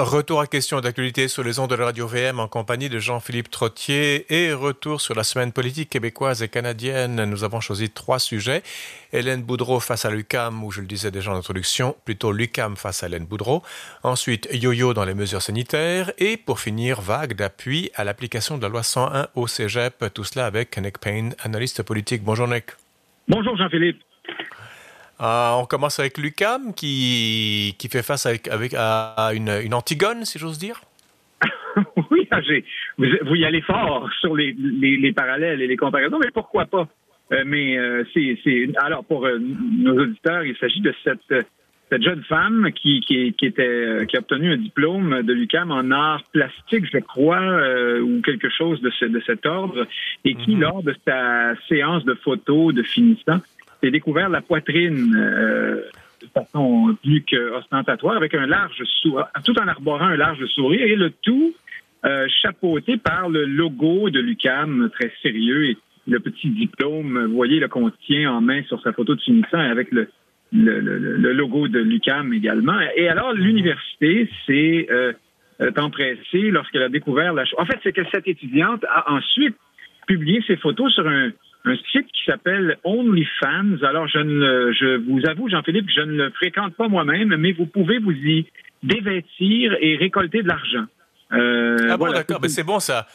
Retour à question d'actualité sur les ondes de la radio VM en compagnie de Jean-Philippe Trottier et retour sur la semaine politique québécoise et canadienne. Nous avons choisi trois sujets. Hélène Boudreau face à l'UCAM, où je le disais déjà en introduction, plutôt l'UCAM face à Hélène Boudreau. Ensuite, yo-yo dans les mesures sanitaires. Et pour finir, vague d'appui à l'application de la loi 101 au cégep. Tout cela avec Nick Payne, analyste politique. Bonjour Nick. Bonjour Jean-Philippe. Euh, on commence avec Lucam qui, qui fait face avec, avec à une, une Antigone, si j'ose dire. oui, ah, vous, vous, y allez fort sur les, les, les, parallèles et les comparaisons, mais pourquoi pas? Euh, mais euh, c'est alors pour euh, nos auditeurs, il s'agit de cette, cette jeune femme qui, qui, qui, était qui a obtenu un diplôme de l'UCAM en art plastique, je crois, ou quelque chose de, ce, de cet ordre, et qui, mm -hmm. lors de sa séance de photos de finissant, s'est découvert la poitrine euh, de façon plus qu'ostentatoire, avec un large sourire, tout en arborant un large sourire, et le tout euh, chapeauté par le logo de l'UCAM, très sérieux, et le petit diplôme, vous voyez, le qu'on tient en main sur sa photo de finissant, avec le, le, le, le logo de l'UCAM également. Et alors, l'université s'est euh, empressée lorsqu'elle a découvert la chose. En fait, c'est que cette étudiante a ensuite publié ses photos sur un, un site qui s'appelle OnlyFans. Alors, je, ne, je vous avoue, Jean-Philippe, que je ne le fréquente pas moi-même, mais vous pouvez vous y dévêtir et récolter de l'argent. Euh, ah bon, voilà, d'accord, mais c'est bon ça.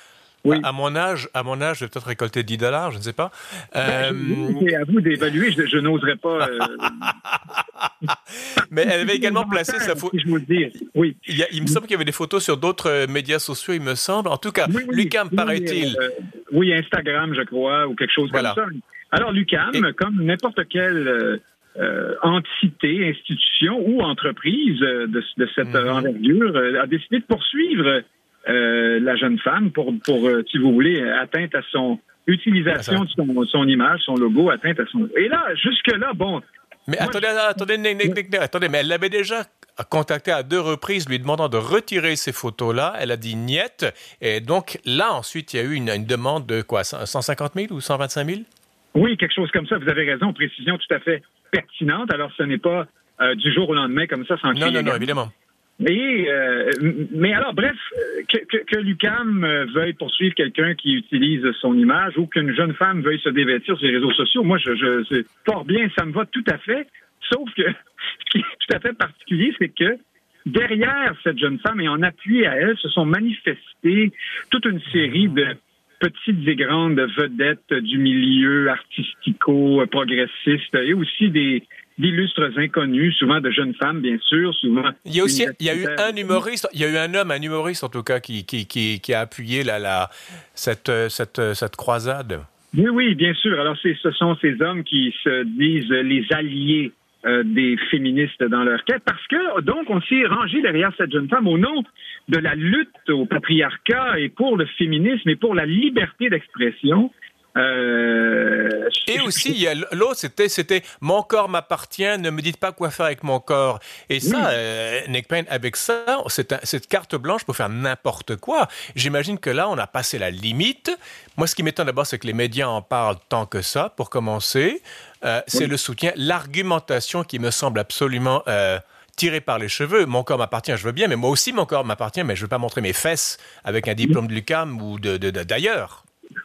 Oui. À mon âge, à mon âge, je vais peut-être récolter 10 dollars, je ne sais pas. Euh... C'est à vous d'évaluer, je, je n'oserais pas. Euh... Mais elle avait également placé sa photo. Si je vous le dis. Oui. Il, y a, il me semble qu'il y avait des photos sur d'autres médias sociaux, il me semble. En tout cas, oui, oui, Lucam, paraît-il. Euh, oui, Instagram, je crois, ou quelque chose voilà. comme ça. Alors, Lucam, Et... comme n'importe quelle euh, entité, institution ou entreprise de, de cette -hmm. envergure, a décidé de poursuivre euh, la jeune femme pour, pour euh, si vous voulez, atteinte à son utilisation de son, son, image, son logo, atteinte à son. Et là, jusque-là, bon. Mais attendez, attendez, attendez, mais elle l'avait déjà contacté à deux reprises lui demandant de retirer ces photos-là. Elle a dit niet. Et donc là, ensuite, il y a eu une, une demande de quoi 150 000 ou 125 000 Oui, quelque chose comme ça. Vous avez raison. Précision tout à fait pertinente. Alors, ce n'est pas euh, du jour au lendemain comme ça sans Non, non, non, évidemment. Et, euh, mais alors, bref, que, que, que l'UCAM veuille poursuivre quelqu'un qui utilise son image ou qu'une jeune femme veuille se dévêtir sur les réseaux sociaux, moi, je, je fort bien, ça me va tout à fait. Sauf que ce qui est tout à fait particulier, c'est que derrière cette jeune femme et en appui à elle, se sont manifestées toute une série de petites et grandes vedettes du milieu artistico-progressiste et aussi des, d'illustres inconnus, souvent de jeunes femmes, bien sûr, souvent. Il y a aussi, il y a eu un humoriste, il y a eu un homme, un humoriste en tout cas, qui, qui, qui, qui a appuyé la, la, cette, cette, cette croisade. Oui, oui, bien sûr. Alors, ce sont ces hommes qui se disent les alliés euh, des féministes dans leur quête, parce que, donc, on s'est rangé derrière cette jeune femme au nom de la lutte au patriarcat et pour le féminisme et pour la liberté d'expression. Euh... Et aussi, il y a l'autre, c'était, c'était mon corps m'appartient, ne me dites pas quoi faire avec mon corps. Et ça, oui. euh, Nick Payne, avec ça, c'est cette carte blanche pour faire n'importe quoi. J'imagine que là, on a passé la limite. Moi, ce qui m'étonne d'abord, c'est que les médias en parlent tant que ça, pour commencer. Euh, c'est oui. le soutien, l'argumentation qui me semble absolument tiré par les cheveux. Mon corps m'appartient, je veux bien, mais moi aussi, mon corps m'appartient, mais je ne veux pas montrer mes fesses avec un diplôme de l'UCAM ou de, de, de, d'ailleurs.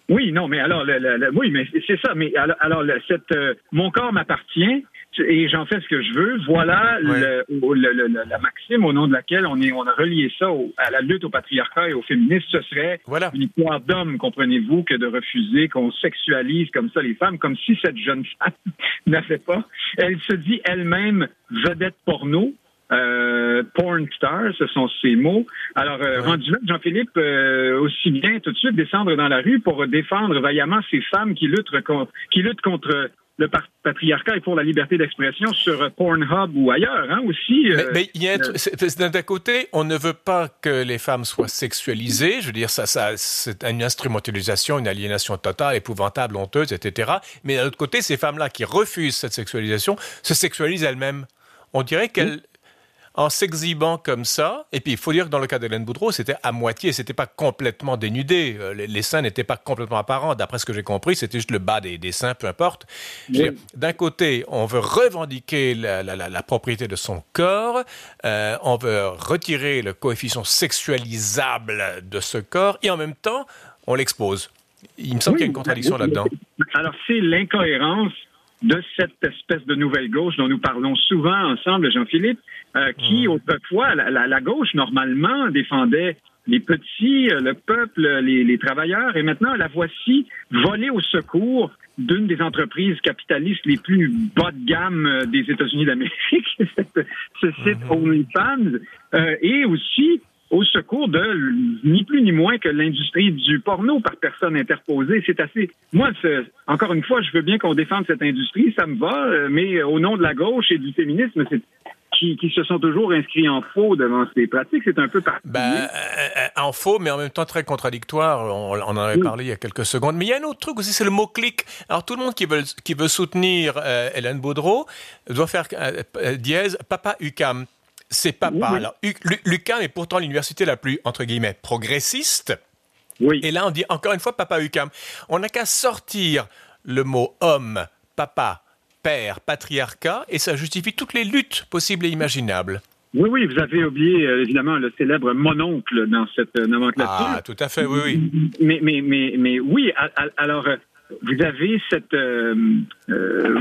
Oui, non, mais alors, le, le, le, oui, mais c'est ça. Mais alors, alors cette, euh, mon corps m'appartient et j'en fais ce que je veux. Voilà ouais. la maxime au nom de laquelle on, est, on a relié ça au, à la lutte au patriarcat et au féminisme. Ce serait voilà. une histoire d'homme, comprenez-vous, que de refuser qu'on sexualise comme ça les femmes, comme si cette jeune femme n'avait pas. Elle se dit elle-même vedette porno. Euh, porn star, ce sont ces mots. Alors, euh, ouais. rendu là, Jean-Philippe, euh, aussi bien tout de suite descendre dans la rue pour défendre vaillamment ces femmes qui luttent, contre, qui luttent contre le patriarcat et pour la liberté d'expression sur Pornhub ou ailleurs hein, aussi. Mais, mais a euh, d'un côté, on ne veut pas que les femmes soient sexualisées. Je veux dire, ça, ça c'est une instrumentalisation, une aliénation totale, épouvantable, honteuse, etc. Mais d'un autre côté, ces femmes-là qui refusent cette sexualisation se sexualisent elles-mêmes. On dirait qu'elles, en s'exhibant comme ça. Et puis, il faut dire que dans le cas d'Hélène Boudreau, c'était à moitié, c'était pas complètement dénudé. Euh, les, seins n'étaient pas complètement apparents. D'après ce que j'ai compris, c'était juste le bas des, seins, peu importe. D'un côté, on veut revendiquer la, propriété de son corps, euh, on veut retirer le coefficient sexualisable de ce corps, et en même temps, on l'expose. Il me semble qu'il y a une contradiction là-dedans. Alors, c'est l'incohérence de cette espèce de nouvelle gauche dont nous parlons souvent ensemble, Jean-Philippe, euh, qui hmm. autrefois, la, gauche, normalement, défendait les petits, euh, le peuple, les, travailleurs, et maintenant la voici volée au secours d'une des entreprises capitalistes les plus bas de gamme euh, des États-Unis d'Amérique, ce site hmm. OnlyFans, et aussi au secours de ni plus ni moins que l'industrie du porno par personne interposée. C'est assez. Moi, encore une fois, je veux bien qu'on défende cette industrie, ça me va, euh, mais au nom de la gauche et du féminisme, c'est qui, qui, se sont toujours inscrits en faux devant ces pratiques. C'est un peu particulier. Ben, euh, euh, en faux, mais en même temps très contradictoire. On, on en avait parlé il y a quelques secondes. Mais il y a un autre truc aussi, c'est le mot-clic. Alors, tout le monde qui veut, qui veut soutenir Hélène Baudreau doit faire dièse Papa UCAM c'est papa. Alors, l'UQAM est pourtant l'université la plus, entre guillemets, progressiste. Oui. Et là, on dit encore une fois papa UQAM. On n'a qu'à sortir le mot homme, papa, père, patriarcat, et ça justifie toutes les luttes possibles et imaginables. Oui, oui, vous avez oublié euh, évidemment le célèbre mononcle dans cette euh, nomenclature. Ah, tout à fait, oui, oui. Mais, mais, mais, mais oui, alors euh, vous avez cette.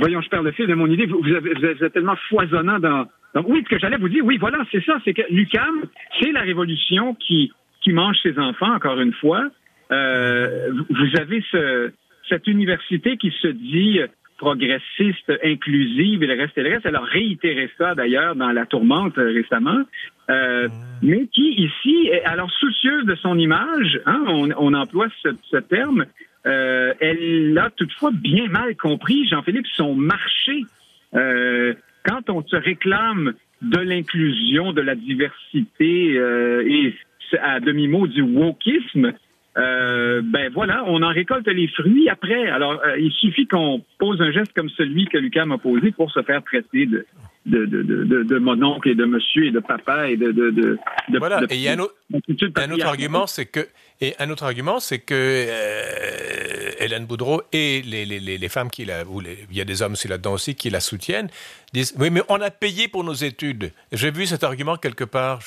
voyons, je perds le fil de mon idée. Vous, avez, vous êtes tellement foisonnant dans, donc oui, ce que j'allais vous dire, oui, voilà, c'est ça, c'est que l'UCAM, c'est la révolution qui, qui mange ses enfants, encore une fois. Euh, vous avez ce, cette université qui se dit progressiste, inclusive et le reste et le reste. Elle a réitéré ça d'ailleurs dans La Tourmente euh, récemment. Euh, mais qui ici, alors soucieuse de son image, hein, on, on, emploie ce, ce terme, euh, elle a toutefois bien mal compris, Jean-Philippe, son marché. Euh, quand on se réclame de l'inclusion, de la diversité euh, et à demi-mot du wokisme, euh, ben voilà, on en récolte les fruits après. Alors, euh, il suffit qu'on pose un geste comme celui que Lucas m'a posé pour se faire traiter de, de, de, de, de mon oncle et de monsieur et de papa et de. de, de voilà, et il y a un, autre, argument, c'est que. Et un autre argument, c'est que euh, Hélène Boudreau et les, les, les, femmes qui la. Ou il y a des hommes aussi là-dedans aussi qui la soutiennent, disent Oui, mais on a payé pour nos études. J'ai vu cet argument quelque part.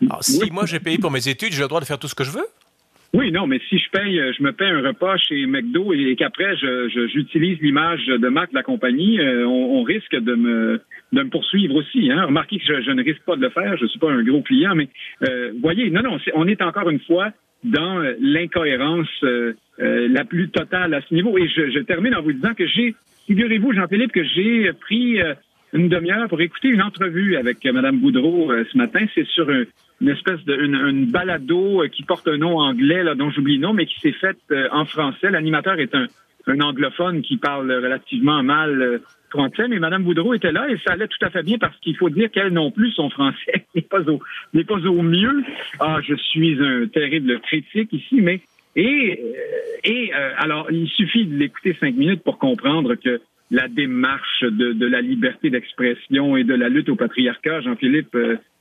Alors, si moi j'ai payé pour mes études, j'ai le droit de faire tout ce que je veux oui, non, mais si je paye, je me paye un repas chez McDo et qu'après j'utilise l'image de marque de la compagnie, euh, on, risque de me, de me poursuivre aussi. Hein. Remarquez que je, ne risque pas de le faire, je suis pas un gros client, mais euh, voyez, non, non, on est encore une fois dans l'incohérence euh, euh, la plus totale à ce niveau. Et je, je termine en vous disant que j'ai, figurez-vous, Jean-Philippe, que j'ai pris une demi-heure pour écouter une entrevue avec Mme Boudreau ce matin. C'est sur un, une espèce de une, balado euh, qui porte un nom anglais là, dont j'oublie le nom, mais qui s'est faite euh, en français. L'animateur est un, un, anglophone qui parle relativement mal euh, français, mais Madame Boudreau était là et ça allait tout à fait bien parce qu'il faut dire qu'elle non plus son français n'est pas au n'est pas au mieux. Ah, je suis un terrible critique ici, mais et et alors il suffit de l'écouter cinq minutes pour comprendre que la démarche de, de la liberté d'expression et de la lutte au patriarcat, Jean-Philippe,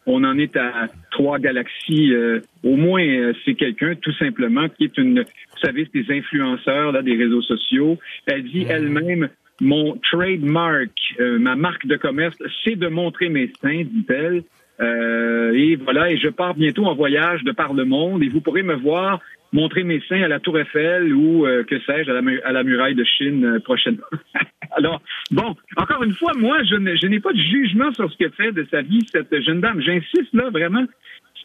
on en est à trois galaxies. Euh, au moins, euh, c'est quelqu'un, tout simplement, qui est une, vous savez, des influenceurs là, des réseaux sociaux. Elle dit mhm. elle-même, mon trademark, euh, ma marque de commerce, c'est de montrer mes seins, dit-elle. et voilà, et je pars bientôt en voyage de par le monde et vous pourrez me voir montrer mes seins à la Tour Eiffel ou que sais-je à la, muraille de Chine prochainement. Alors, bon, encore une fois, moi, je n'ai pas de jugement sur ce que fait de sa vie cette jeune dame. J'insiste là, vraiment,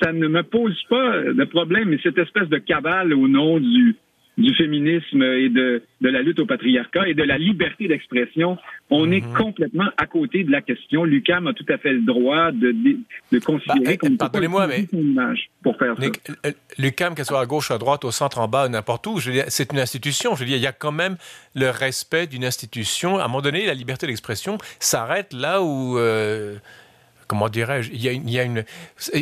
ça ne me pose pas de problème, mais cette espèce de cabale au nom du, du féminisme et de, de, la lutte au patriarcat et de la liberté d'expression, on est mhm. complètement à côté de la question. Lucam a tout à fait le droit de, de, de considérer bah, Pardonnez-moi, mais image pour faire ça. Euh, Lucam, qu'elle soit à gauche, à droite, au centre, en bas, n'importe où, c'est une institution. Je veux dire, il y a quand même le respect d'une institution. À un moment donné, la liberté d'expression s'arrête là où... Euh, comment dirais-je, il, y a une,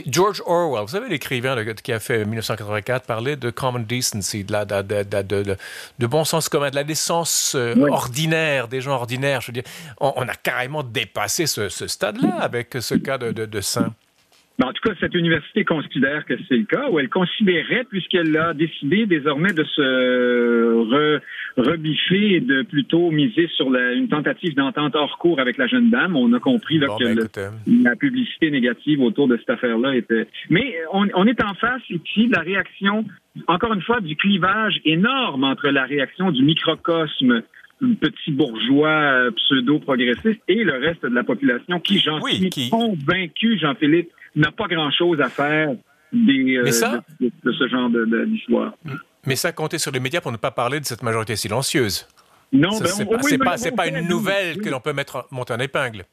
George Orwell, vous savez l'écrivain qui a fait 1984, parlait de common decency, de, la, de, bon sens commun, de la décence euh, ordinaire, des gens ordinaires. Je veux dire, on, a carrément dépassé ce, stade-là avec ce cas de, de, saint. Ben, en tout cas, cette université considère que c'est le cas, ou elle considérait, puisqu'elle a décidé désormais de se rebiffer et de plutôt miser sur une tentative d'entente hors cours avec la jeune dame. On a compris là, que ben, la publicité négative autour de cette affaire-là était... Mais on, on est en face ici de la réaction, encore une fois, du clivage énorme entre la réaction du microcosme petit bourgeois euh, pseudo-progressiste et le reste de la population qui, j'en suis convaincu, Jean-Philippe, n'a pas grand-chose à faire des, euh, de, ce genre d'histoire. Mais ça comptait sur les médias pour ne pas parler de cette majorité silencieuse. Non, ben, c'est pas, pas, pas, une nouvelle que l'on peut mettre monter en épingle.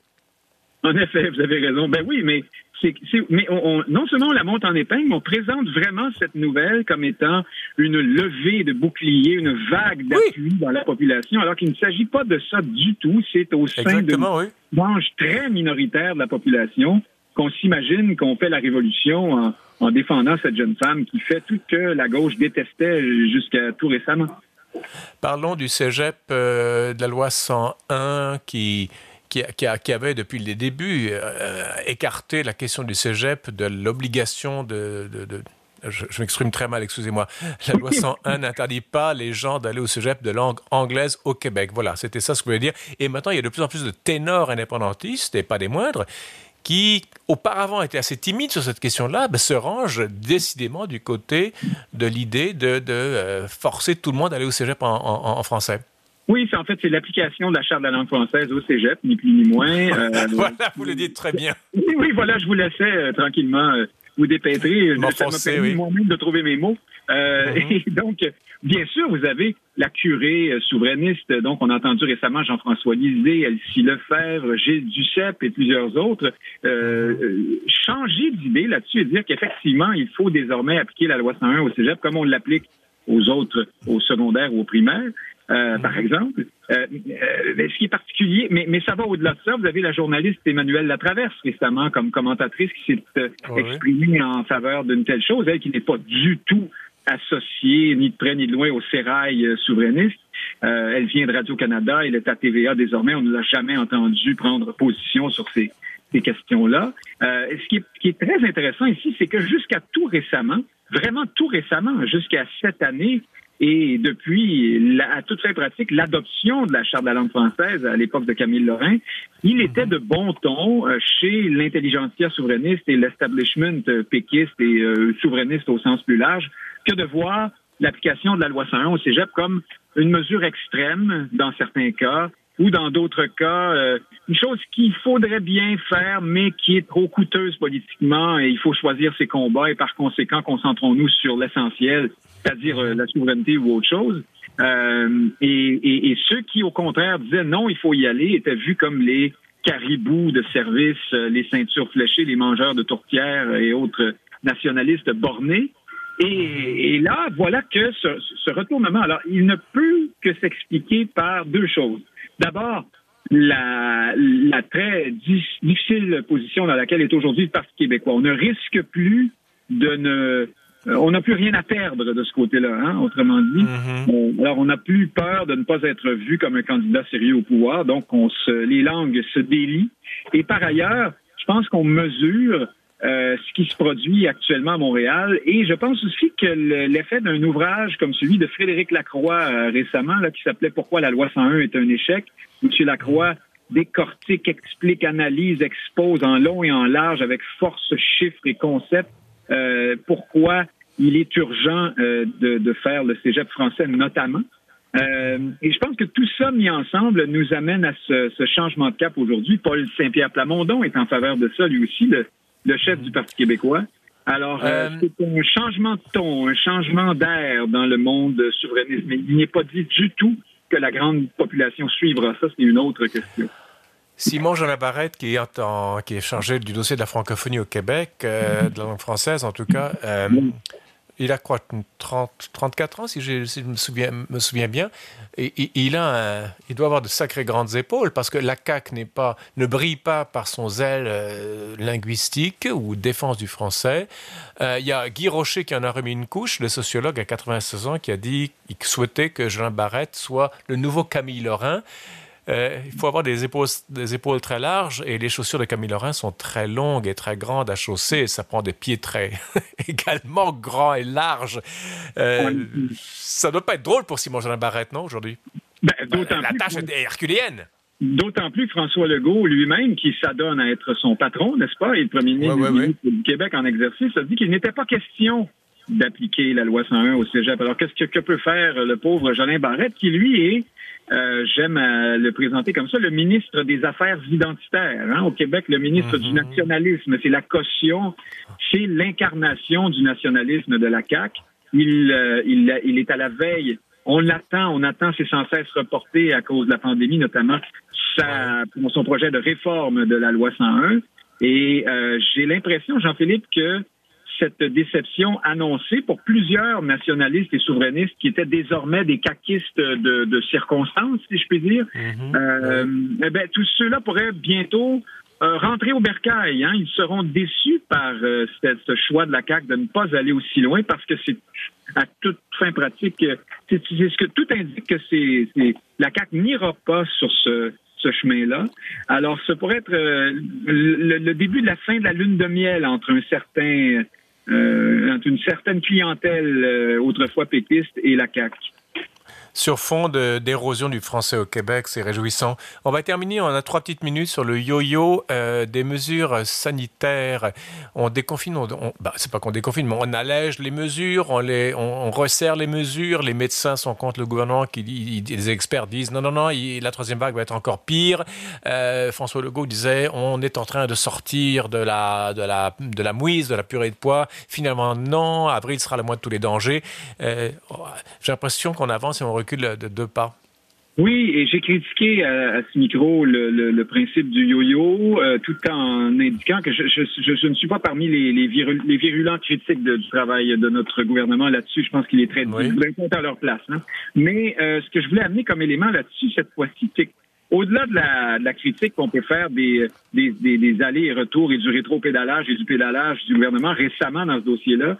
En effet, vous avez raison. Ben oui, mais mais on, non seulement on la monte en épingle, mais on présente vraiment cette nouvelle comme étant une levée de bouclier, une vague d'appui dans la population, alors qu'il ne s'agit pas de ça du tout. C'est au sein d'une oui. très minoritaire de la population qu'on s'imagine qu'on fait la révolution en, défendant cette jeune femme qui fait tout que la gauche détestait jusqu'à tout récemment. Parlons du cégep euh, de la loi 101 qui qui, avait depuis les débuts euh, écarté la question du cégep de l'obligation de, je, m'exprime très mal, excusez-moi. La loi 101 n'interdit pas les gens d'aller au cégep de langue anglaise au Québec. Voilà, c'était ça ce que je voulais dire. Et maintenant, il y a de plus en plus de ténors indépendantistes, et pas des moindres, qui auparavant étaient assez timides sur cette question-là, ben, se rangent décidément du côté de l'idée de, euh, forcer tout le monde à aller au cégep en français. Oui, en fait, c'est l'application de la Charte de la langue française au cégep, ni plus ni moins. Euh, voilà, vous le dites très bien. Oui, voilà, je vous laissais euh, tranquillement euh, vous dépêtrer. Ça m'a permis moi-même de trouver mes mots. Mm-hmm. Et donc, bien sûr, vous avez la curée souverainiste, donc on a entendu récemment Jean-François Lisée, Elsie Lefebvre, Gilles Duceppe et plusieurs autres mm-hmm. changer d'idée là-dessus et dire qu'effectivement, il faut désormais appliquer la loi 101 au cégep comme on l'applique aux autres, au secondaire ou au primaire. Euh, par exemple. Euh, euh, ce qui est particulier, mais, mais ça va au-delà de ça. Vous avez la journaliste Emmanuelle Latraverse récemment comme commentatrice qui s'est exprimée en faveur d'une telle chose, elle qui n'est pas du tout associée ni de près ni de loin au sérail souverainiste. elle vient de Radio-Canada, elle est à TVA désormais. On ne l'a jamais entendu prendre position sur ces, ces questions-là. ce, qui est, ce qui est très intéressant ici, c'est que jusqu'à tout récemment, vraiment tout récemment, jusqu'à cette année, et depuis, à toute fin pratique, l'adoption de la Charte de la langue française à l'époque de Camille Lorrain, il était de bon ton euh, chez l'intelligentsia souverainiste et l'establishment euh, péquiste et euh, souverainiste au sens plus large que de voir l'application de la loi 101 au cégep comme une mesure extrême dans certains cas ou dans d'autres cas, une chose qu'il faudrait bien faire, mais qui est trop coûteuse politiquement et il faut choisir ses combats et par conséquent concentrons-nous sur l'essentiel, c'est-à-dire euh, la souveraineté ou autre chose. Euh, et, et, ceux qui, au contraire, disaient non, il faut y aller, étaient vus comme les caribous de service, euh, les ceintures fléchées, les mangeurs de tourtières et autres nationalistes bornés. Et, et là, voilà que ce, ce, retournement, alors, il ne peut que s'expliquer par deux choses. D'abord, la, la très difficile position dans laquelle est aujourd'hui le Parti québécois. On ne risque plus de ne euh, on n'a plus rien à perdre de ce côté-là, hein, autrement dit. Mm-hmm. Euh, alors, on n'a plus peur de ne pas être vu comme un candidat sérieux au pouvoir, donc on se, les langues se délient. Et par ailleurs, je pense qu'on mesure euh, ce qui se produit actuellement à Montréal. Et je pense aussi que l'effet d'un ouvrage comme celui de Frédéric Lacroix récemment, là, qui s'appelait Pourquoi la loi 101 est un échec, M. Lacroix décortique, explique, analyse, expose en long et en large avec force, chiffres et concepts pourquoi il est urgent euh, de, de, faire le cégep français notamment. Euh, et je pense que tout ça mis ensemble nous amène à ce, ce changement de cap aujourd'hui. Paul Saint-Pierre Plamondon est en faveur de ça, lui aussi, le chef du Parti québécois. Alors, euh, c'est un changement de ton, un changement d'air dans le monde souverainiste. Mais il n'est pas dit du tout que la grande population suivra ça. C'est une autre question. Simon Jean Labarrette, qui est, en, qui est chargé du dossier de la francophonie au Québec, euh, de la langue française en tout cas, euh, il a quoi 30, 34 ans, si je, me, souviens, bien. Et, il, a il doit avoir de sacrées grandes épaules parce que la CAQ pas, ne brille pas par son zèle euh, linguistique ou défense du français. Euh, il y a Guy Rocher qui en a remis une couche, le sociologue à 96 ans, qui a dit qu'il souhaitait que Jean Barrette soit le nouveau Camille Lorrain. Euh, il faut avoir des épaules, des épaules très larges et les chaussures de Camille Lorrain sont très longues et très grandes à chausser. Ça prend des pieds très également grands et larges. Euh, ça doit pas être drôle pour Simon Jean Barrette, non, aujourd'hui? Ben, la tâche est herculéenne. D'autant plus François Legault lui-même, qui s'adonne à être son patron, n'est-ce pas, et le premier ministre du Québec en exercice, a dit qu'il n'était pas question d'appliquer la loi 101 au cégep. Alors, qu'est-ce que, peut faire le pauvre Jolin Barrette, qui, lui, est, euh, j'aime euh, le présenter comme ça, le ministre des Affaires identitaires. Hein, au Québec, le ministre du mhm. nationalisme, c'est la caution, c'est l'incarnation du nationalisme de la CAQ. Il, euh, il, il est à la veille on l'attend, on attend, c'est sans cesse reporté à cause de la pandémie, notamment sa, son projet de réforme de la loi 101. Et euh, j'ai l'impression, Jean-Philippe, que cette déception annoncée pour plusieurs nationalistes et souverainistes qui étaient désormais des caquistes de, de circonstances, si je puis dire, mm-hmm. euh, eh ben, tous ceux-là pourraient bientôt euh, rentrer au bercail. Hein. Ils seront déçus par euh, ce choix de la CAQ de ne pas aller aussi loin parce que c'est à toute fin pratique, c'est ce que tout indique que c'est la CAQ n'ira pas sur ce ce chemin-là. Alors, ce pourrait être euh, le, début de la fin de la lune de miel entre un certain, euh, une certaine clientèle euh, autrefois pétiste et la CAQ sur fond d'érosion du français au Québec. C'est réjouissant. On va terminer, on a trois petites minutes sur le yo-yo euh, des mesures sanitaires. On déconfine, on, bah, c'est pas qu'on déconfine, mais on allège les mesures, on, resserre les mesures. Les médecins sont contre le gouvernement, qui, les experts disent non, non, non, la troisième vague va être encore pire. Euh, François Legault disait on est en train de sortir de la, de la, de la mouise, de la purée de poids. Finalement, non, avril sera le mois de tous les dangers. Euh, j'ai l'impression qu'on avance et on recule de deux pas. Oui, et j'ai critiqué à, ce micro le, principe du yo-yo, euh, tout en indiquant que je, ne suis pas parmi les, les, virulents critiques du travail de notre gouvernement là-dessus. Je pense qu'il est très oui. à leur place. Hein. Mais euh, ce que je voulais amener comme élément là-dessus cette fois-ci, c'est au-delà de la, critique qu'on peut faire des, des, des allers et retours et du rétro-pédalage et du pédalage du gouvernement récemment dans ce dossier-là,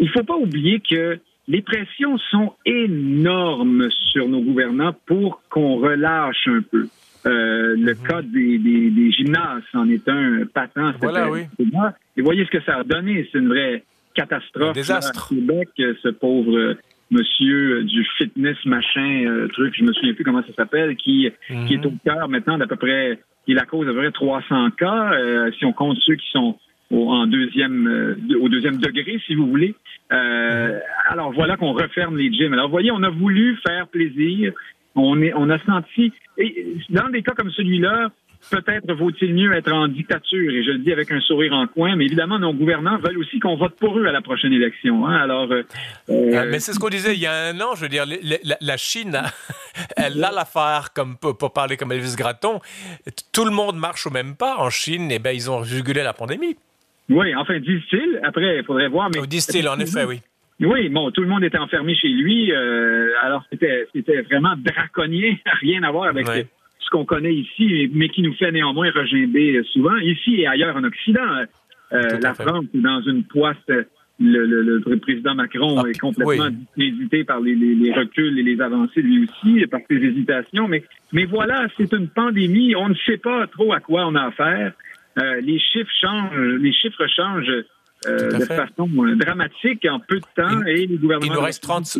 il ne faut pas oublier que les pressions sont énormes sur nos gouvernants pour qu'on relâche un peu. Euh, le mhm. cas des, des, gymnases en est un patent. Voilà, oui. Et voyez ce que ça a donné. C'est une vraie catastrophe. Un désastre. Québec, ce pauvre monsieur du fitness machin euh, truc, je me souviens plus comment ça s'appelle, qui, qui est mhm. au cœur maintenant d'à peu près, qui est la cause d'à peu près 300 cas, euh, si on compte ceux qui sont au, en deuxième, euh, au deuxième degré, si vous voulez. Euh, alors voilà qu'on referme les gyms. Alors vous voyez, on a voulu faire plaisir. On, est, on a senti, et dans des cas comme celui-là, peut-être vaut-il mieux être en dictature, et je le dis avec un sourire en coin, mais évidemment, nos gouvernants veulent aussi qu'on vote pour eux à la prochaine élection. Hein. Alors, euh, euh, mais c'est ce qu'on disait il y a un an, je veux dire, la, Chine, elle a l'affaire, comme pour parler comme Elvis Gratton, tout le monde marche au même pas en Chine, et ben ils ont régulé la pandémie. Oui, enfin, disent-ils. Après, il faudrait voir. Mais... Oh, disent-ils, en effet, oui. Oui, bon, tout le monde était enfermé chez lui. Euh, alors, c'était, c'était vraiment draconien, rien à voir avec ce qu'on connaît ici, mais qui nous fait néanmoins regimber souvent. Ici et ailleurs en Occident, euh, la France est dans une poisse. Le, le, président Macron ah, est complètement hésité par les, les, reculs et les avancées lui aussi, par ses hésitations. Mais, mais voilà, c'est une pandémie. On ne sait pas trop à quoi on a affaire. Euh, les chiffres changent, les chiffres changent euh, de façon euh, dramatique en peu de temps il, et les gouvernements. Il nous reste 30,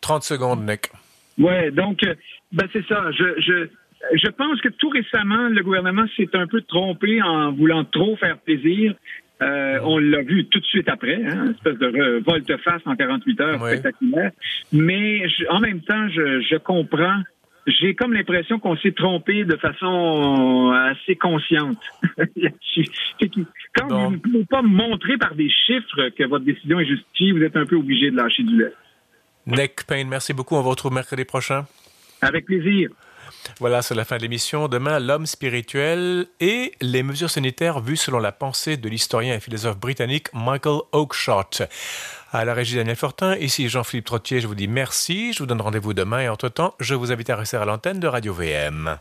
30 secondes, Nick. Ouais, donc ben c'est ça. Je, je, je pense que tout récemment, le gouvernement s'est un peu trompé en voulant trop faire plaisir. on l'a vu tout de suite après, hein, une espèce de volte-face en 48 heures spectaculaire. Mais en même temps, je, je comprends j'ai comme l'impression qu'on s'est trompé de façon assez consciente. Quand vous ne pouvez pas montrer par des chiffres que votre décision est justifiée, vous êtes un peu obligé de lâcher du lait. Nick Payne, merci beaucoup. On vous retrouve mercredi prochain. Avec plaisir. Voilà, c'est la fin de l'émission. Demain, l'homme spirituel et les mesures sanitaires vues selon la pensée de l'historien et philosophe britannique Michael Oakeshott. À la régie Daniel Fortin, ici Jean-Philippe Trottier, je vous dis merci. Je vous donne rendez-vous demain et entre-temps, je vous invite à rester à l'antenne de Radio VM.